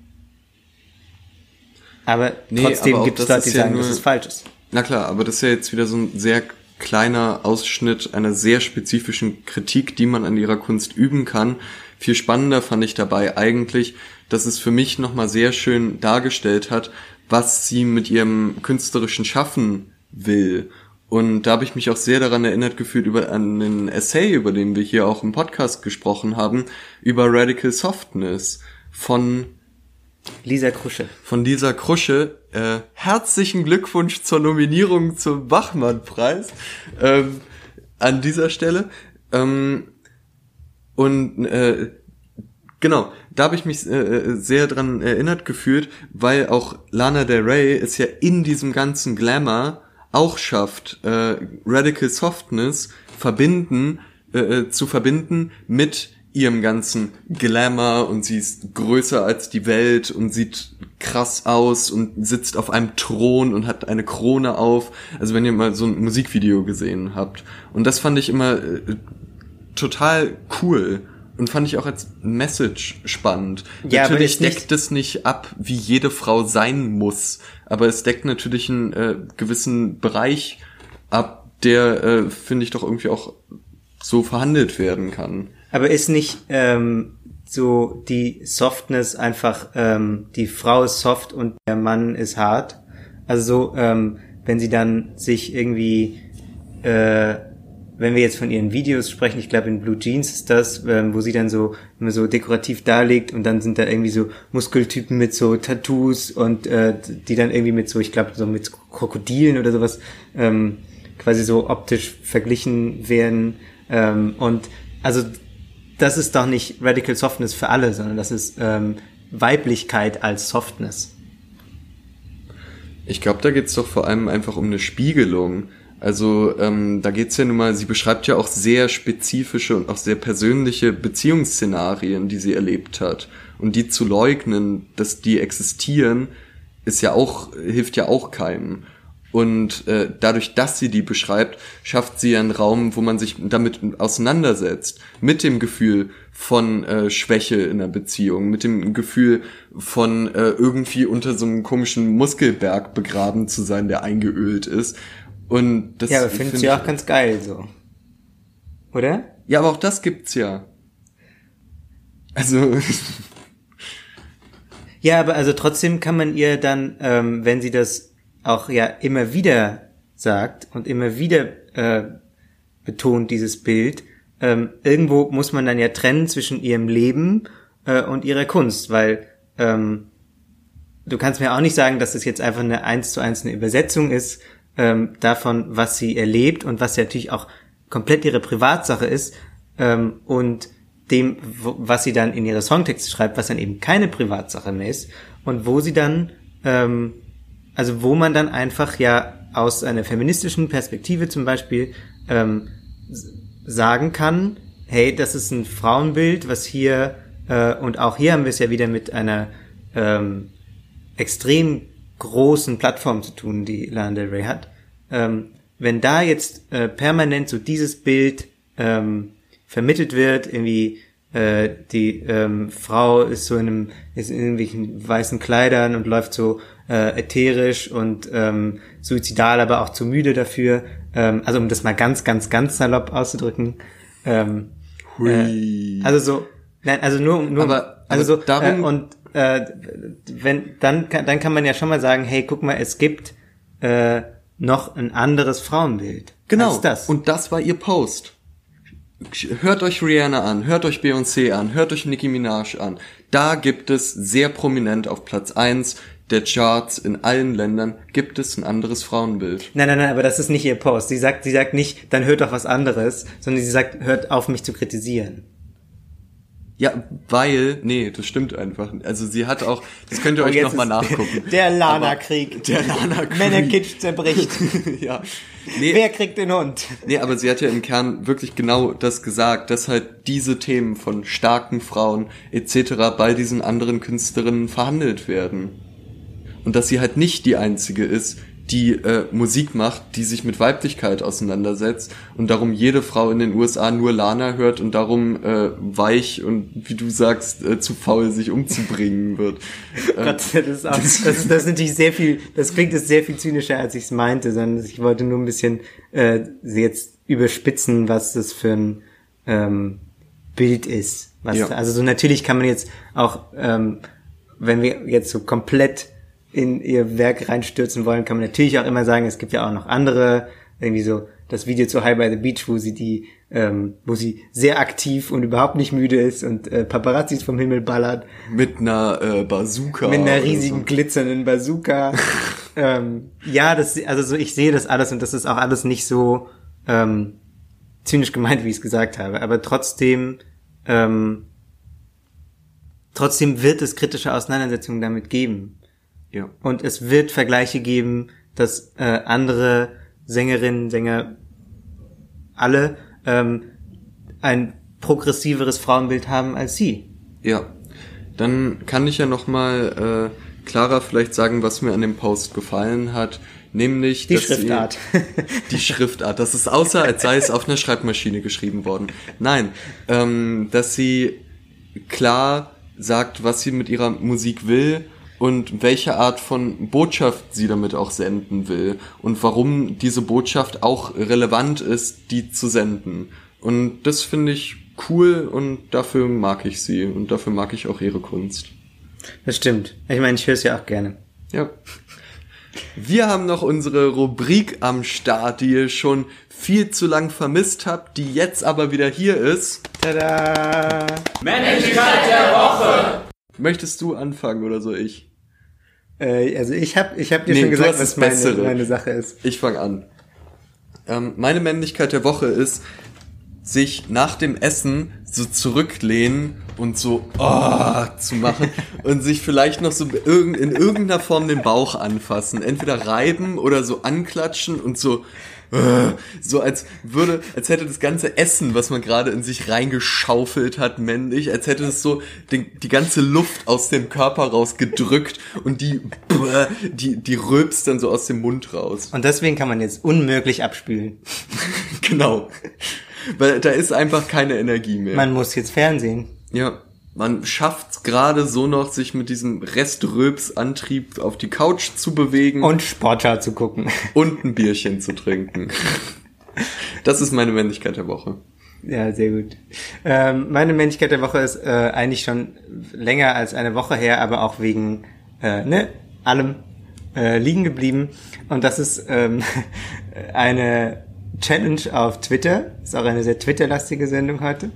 Aber Nee, trotzdem gibt es Leute, die ja sagen, nur- dass es falsch ist. Na klar, aber das ist ja jetzt wieder so ein sehr kleiner Ausschnitt einer sehr spezifischen Kritik, die man an ihrer Kunst üben kann. Viel spannender fand ich dabei eigentlich, dass es für mich nochmal sehr schön dargestellt hat, was sie mit ihrem künstlerischen Schaffen will. Und da habe ich mich auch sehr daran erinnert gefühlt über einen Essay, über den wir hier auch im Podcast gesprochen haben, über Radical Softness von Lisa Krusche. von dieser Krusche. Äh, herzlichen Glückwunsch zur Nominierung zum Bachmann-Preis ähm, an dieser Stelle. Ähm, und äh, genau, da habe ich mich äh, sehr dran erinnert gefühlt, weil auch Lana Del Rey es ja in diesem ganzen Glamour auch schafft, äh, Radical Softness verbinden, äh, äh, zu verbinden mit ihrem ganzen Glamour und sie ist größer als die Welt und sieht krass aus und sitzt auf einem Thron und hat eine Krone auf. Also wenn ihr mal so ein Musikvideo gesehen habt. Und das fand ich immer äh, total cool und fand ich auch als Message spannend. Ja, natürlich deckt es nicht ab, wie jede Frau sein muss, aber es deckt natürlich einen äh, gewissen Bereich ab, der äh, finde ich doch irgendwie auch so verhandelt werden kann. Aber ist nicht ähm, so die Softness einfach, ähm, die Frau ist soft und der Mann ist hart? Also so, ähm, wenn sie dann sich irgendwie, äh, wenn wir jetzt von ihren Videos sprechen, ich glaube in Blue Jeans ist das, ähm, wo sie dann so immer so dekorativ darlegt und dann sind da irgendwie so Muskeltypen mit so Tattoos und äh, die dann irgendwie mit so, ich glaube so mit Krokodilen oder sowas ähm, quasi so optisch verglichen werden ähm, und also das ist doch nicht Radical Softness für alle, sondern das ist ähm, Weiblichkeit als Softness. Ich glaube, da geht's doch vor allem einfach um eine Spiegelung. Also ähm, da geht's ja nun mal, sie beschreibt ja auch sehr spezifische und auch sehr persönliche Beziehungsszenarien, die sie erlebt hat. Und die zu leugnen, dass die existieren, ist ja auch, hilft ja auch keinem. Und äh, dadurch, dass sie die beschreibt, schafft sie einen Raum, wo man sich damit auseinandersetzt. Mit dem Gefühl von äh, Schwäche in einer Beziehung, mit dem Gefühl von äh, irgendwie unter so einem komischen Muskelberg begraben zu sein, der eingeölt ist. Und das Ja, aber findest find du ja auch ganz geil so. Oder? Ja, aber auch das gibt's ja. Also, Ja, aber also trotzdem kann man ihr dann, ähm, wenn sie das auch ja immer wieder sagt und immer wieder äh, betont, dieses Bild, ähm, irgendwo muss man dann ja trennen zwischen ihrem Leben äh, und ihrer Kunst, weil ähm, du kannst mir auch nicht sagen, dass das jetzt einfach eine eins zu eins eine Übersetzung ist ähm, davon, was sie erlebt und was ja natürlich auch komplett ihre Privatsache ist ähm, und dem, was sie dann in ihre Songtexte schreibt, was dann eben keine Privatsache mehr ist und wo sie dann ähm, also wo man dann einfach ja aus einer feministischen Perspektive zum Beispiel ähm, sagen kann, hey, das ist ein Frauenbild, was hier, äh, und auch hier haben wir es ja wieder mit einer ähm, extrem großen Plattform zu tun, die Lana Del Rey hat. Ähm, wenn da jetzt äh, permanent so dieses Bild ähm, vermittelt wird, irgendwie äh, die ähm, Frau ist so in einem ist in irgendwelchen weißen Kleidern und läuft so äh, ätherisch und ähm, suizidal, aber auch zu müde dafür. Ähm, also um das mal ganz, ganz, ganz salopp auszudrücken. Ähm, äh, also so, nein, also nur, nur Aber- also aber so darum- äh, und äh, wenn dann kann- dann kann man ja schon mal sagen, hey, guck mal, es gibt äh, noch ein anderes Frauenbild Genau. das. Und das war ihr Post. Hört euch Rihanna an, hört euch Beyoncé an, hört euch Nicki Minaj an. Da gibt es sehr prominent auf Platz eins der Charts in allen Ländern gibt es ein anderes Frauenbild. Nein, nein, nein, aber das ist nicht ihr Post. Sie sagt, sie sagt nicht, dann hört doch was anderes, sondern sie sagt, hört auf mich zu kritisieren. Ja, weil, nee, das stimmt einfach. Also sie hat auch, das könnt ihr Oh, euch nochmal nachgucken. Der Lana-Krieg. Der Lana-Krieg. Männerkitsch zerbricht. ja. Nee, Wer kriegt den Hund? Nee, aber sie hat ja im Kern wirklich genau das gesagt, dass halt diese Themen von starken Frauen etc. bei diesen anderen Künstlerinnen verhandelt werden. Und dass sie halt nicht die einzige ist, die äh, Musik macht, die sich mit Weiblichkeit auseinandersetzt und darum jede Frau in den USA nur Lana hört und darum äh, weich und wie du sagst, äh, zu faul sich umzubringen wird. Äh, Gott, das ist, auch, das, ist, das ist natürlich sehr viel, das klingt jetzt sehr viel zynischer, als ich es meinte, sondern ich wollte nur ein bisschen äh, jetzt überspitzen, was das für ein ähm, Bild ist. Was Ja. also so natürlich kann man jetzt auch, ähm, wenn wir jetzt so komplett in ihr Werk reinstürzen wollen, kann man natürlich auch immer sagen, es gibt ja auch noch andere, irgendwie so das Video zu High by the Beach, wo sie die, ähm, wo sie sehr aktiv und überhaupt nicht müde ist und äh, Paparazzis vom Himmel ballert mit einer äh, Bazooka. mit einer riesigen so. glitzernden Bazooka. ähm, ja, das, also so, ich sehe das alles und das ist auch alles nicht so ähm, zynisch gemeint, wie ich es gesagt habe. Aber trotzdem, ähm, trotzdem wird es kritische Auseinandersetzungen damit geben. Ja. Und es wird Vergleiche geben, dass äh, andere Sängerinnen, Sänger, alle ähm, ein progressiveres Frauenbild haben als sie. Ja, dann kann ich ja noch mal äh, Clara vielleicht sagen, was mir an dem Post gefallen hat, nämlich Die dass sie- Schriftart. die Schriftart. Das ist außer, als sei es auf einer Schreibmaschine geschrieben worden. Nein, ähm, dass sie klar sagt, was sie mit ihrer Musik will und welche Art von Botschaft sie damit auch senden will und warum diese Botschaft auch relevant ist, die zu senden. Und das finde ich cool und dafür mag ich sie und dafür mag ich auch ihre Kunst. Das stimmt. Ich meine, ich höre es ja auch gerne. Ja. Wir haben noch unsere Rubrik am Start, die ihr schon viel zu lang vermisst habt, die jetzt aber wieder hier ist. Tada! Möchtest du anfangen oder so ich? Äh, also ich habe ich hab dir Nee, schon gesagt, was meine, Bessere. meine Sache ist. Ich fange an. Ähm, meine Männlichkeit der Woche ist, sich nach dem Essen so zurücklehnen und so oh, zu machen und sich vielleicht noch so in irgendeiner Form den Bauch anfassen. Entweder reiben oder so anklatschen und so so als würde, als hätte das ganze Essen, was man gerade in sich reingeschaufelt hat, männlich, als hätte es so den, die ganze Luft aus dem Körper rausgedrückt und die, die, die rülpst dann so aus dem Mund raus. Und deswegen kann man jetzt unmöglich abspülen. Genau. Weil da ist einfach keine Energie mehr. Man muss jetzt Fernsehen. ja. Man schafft's gerade so noch, sich mit diesem Reströps-Antrieb auf die Couch zu bewegen Und Sportschau zu gucken. und ein Bierchen zu trinken. Das ist meine Männlichkeit der Woche. Ja, sehr gut. Ähm, meine Männlichkeit der Woche ist äh, eigentlich schon länger als eine Woche her, aber auch wegen äh, ne, allem äh, liegen geblieben. Und das ist ähm, eine Challenge auf Twitter. Ist auch eine sehr Twitter-lastige Sendung heute.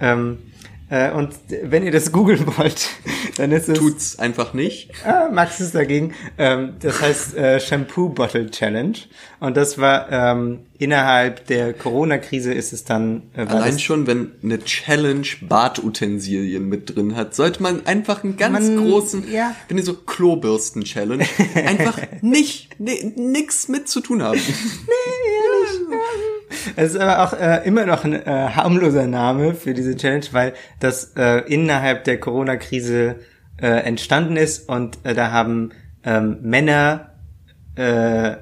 Ähm, äh, und wenn ihr das googeln wollt, Dann ist es, tut's einfach nicht. ah, Max ist dagegen. Ähm, das heißt äh, Shampoo Bottle Challenge. Und das war ähm, innerhalb der Corona-Krise ist es dann. Äh, Allein schon, wenn eine Challenge Badutensilien mit drin hat, sollte man einfach einen ganz Man- großen, ja. wenn ihr so Klobürsten-Challenge, einfach nicht, ni- nix mit zu tun haben. Es ist aber auch äh, immer noch ein äh, harmloser Name für diese Challenge, weil das äh, innerhalb der Corona-Krise äh, entstanden ist und äh, da haben ähm, Männer äh,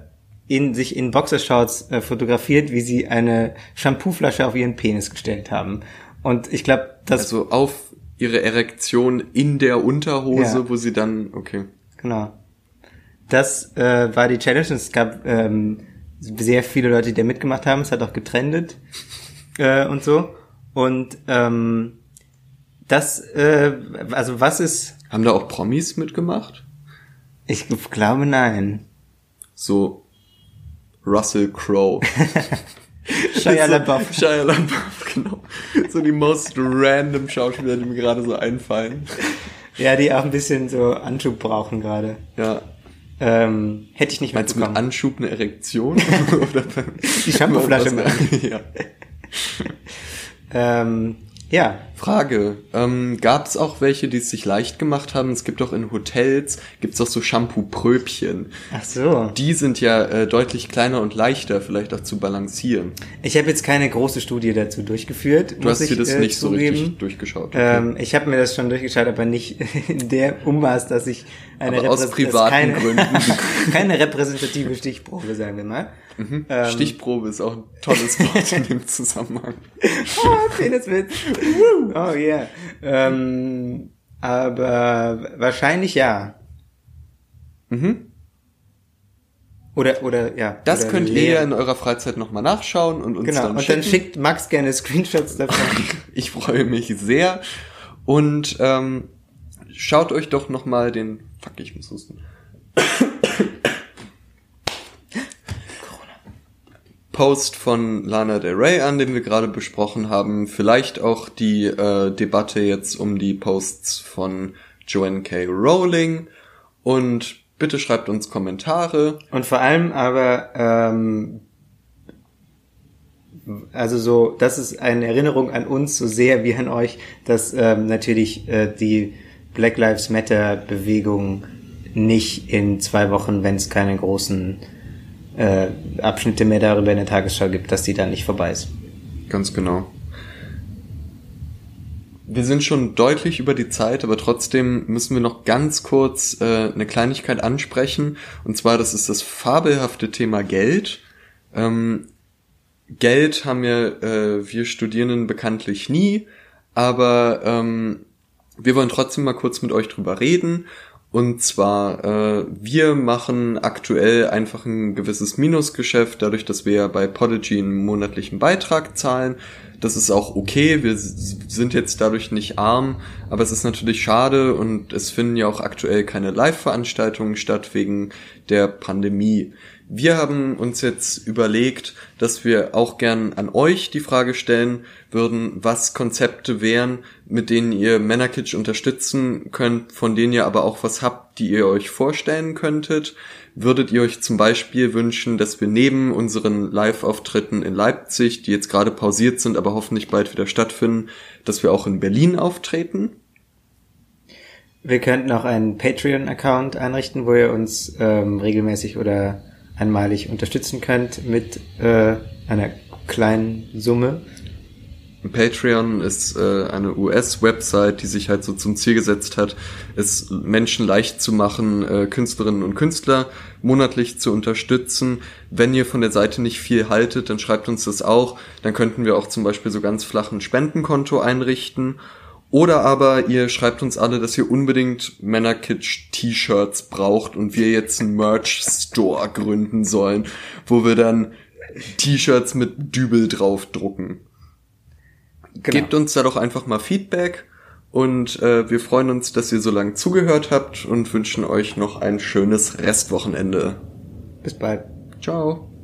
in, sich in Boxershorts äh, fotografiert, wie sie eine Shampooflasche auf ihren Penis gestellt haben. Und ich glaube, das Also auf ihre Erektion in der Unterhose, Ja. wo sie dann, okay. Genau. Das äh, war die Challenge. und Es gab ähm, sehr viele Leute, die da mitgemacht haben. Es hat auch getrendet äh, und so. Und ähm, das, äh, also was ist? Haben da auch Promis mitgemacht? Ich glaube nein. So Russell Crowe. Shia LaBeouf. Shia LaBeouf, genau. So die most random Schauspieler, die mir gerade so einfallen. Ja, die auch ein bisschen so Anschub brauchen gerade. Ja. Ähm, hätte ich nicht Meinst du mit mitbekommen. Anschub eine Erektion? Die Shampooflasche ja. Ähm, ja, Frage, ähm, gab es auch welche, die es sich leicht gemacht haben? Es gibt doch in Hotels, gibt's doch so Shampoo-Pröbchen. ach so. Die sind ja äh, deutlich kleiner und leichter vielleicht auch zu balancieren. Ich habe jetzt keine große Studie dazu durchgeführt. Du hast ich, dir das äh, nicht so zugeben. richtig durchgeschaut. Okay. Ähm, ich habe mir das schon durchgeschaut, aber nicht in der Ummaß, dass ich eine Aber aus privaten keine, Gründen. keine repräsentative Stichprobe, sagen wir mal. Ähm, Stichprobe ist auch ein tolles Wort in dem Zusammenhang. oh, Peniswitz. oh yeah. Ähm, aber wahrscheinlich ja. Mhm. Oder oder ja. Das oder könnt ihr in eurer Freizeit nochmal nachschauen und uns Genau. dann Und schicken. dann schickt Max gerne Screenshots davon. Ich freue mich sehr. Und ähm, schaut euch doch nochmal den... Fuck, ich muss husten. Post von Lana Del Rey an, den wir gerade besprochen haben. Vielleicht auch die äh, Debatte jetzt um die Posts von Joanne K. Rowling. Und bitte schreibt uns Kommentare. Und vor allem aber, ähm, also so, das ist eine Erinnerung an uns so sehr wie an euch, dass ähm, natürlich äh, die Black Lives Matter Bewegung nicht in zwei Wochen, wenn es keine großen äh, Abschnitte mehr darüber in der Tagesschau gibt, dass die dann nicht vorbei ist. Ganz genau. Wir sind schon deutlich über die Zeit, aber trotzdem müssen wir noch ganz kurz äh, eine Kleinigkeit ansprechen. Und zwar, das ist das fabelhafte Thema Geld. Ähm, Geld haben ja äh, wir Studierenden bekanntlich nie, aber ähm, wir wollen trotzdem mal kurz mit euch drüber reden. Und zwar, äh, wir machen aktuell einfach ein gewisses Minusgeschäft, dadurch, dass wir ja bei Podigy einen monatlichen Beitrag zahlen. Das ist auch okay, wir sind jetzt dadurch nicht arm, aber es ist natürlich schade und es finden ja auch aktuell keine Live-Veranstaltungen statt wegen der Pandemie. Wir haben uns jetzt überlegt, dass wir auch gern an euch die Frage stellen würden, was Konzepte wären, mit denen ihr Männerkitsch unterstützen könnt, von denen ihr aber auch was habt, die ihr euch vorstellen könntet. Würdet ihr euch zum Beispiel wünschen, dass wir neben unseren Live-Auftritten in Leipzig, die jetzt gerade pausiert sind, aber hoffentlich bald wieder stattfinden, dass wir auch in Berlin auftreten? Wir könnten auch einen Patreon-Account einrichten, wo ihr uns ähm, regelmäßig oder einmalig unterstützen könnt mit äh, einer kleinen Summe. Patreon ist äh, eine US-Website, die sich halt so zum Ziel gesetzt hat, es Menschen leicht zu machen, äh, Künstlerinnen und Künstler monatlich zu unterstützen. Wenn ihr von der Seite nicht viel haltet, dann schreibt uns das auch. Dann könnten wir auch zum Beispiel so ganz flachen Spendenkonto einrichten. Oder aber ihr schreibt uns alle, dass ihr unbedingt Männerkitsch-T-Shirts braucht und wir jetzt einen Merch-Store gründen sollen, wo wir dann T-Shirts mit Dübel draufdrucken. Genau. Gebt uns da doch einfach mal Feedback und äh, wir freuen uns, dass ihr so lange zugehört habt und wünschen euch noch ein schönes Restwochenende. Bis bald. Ciao.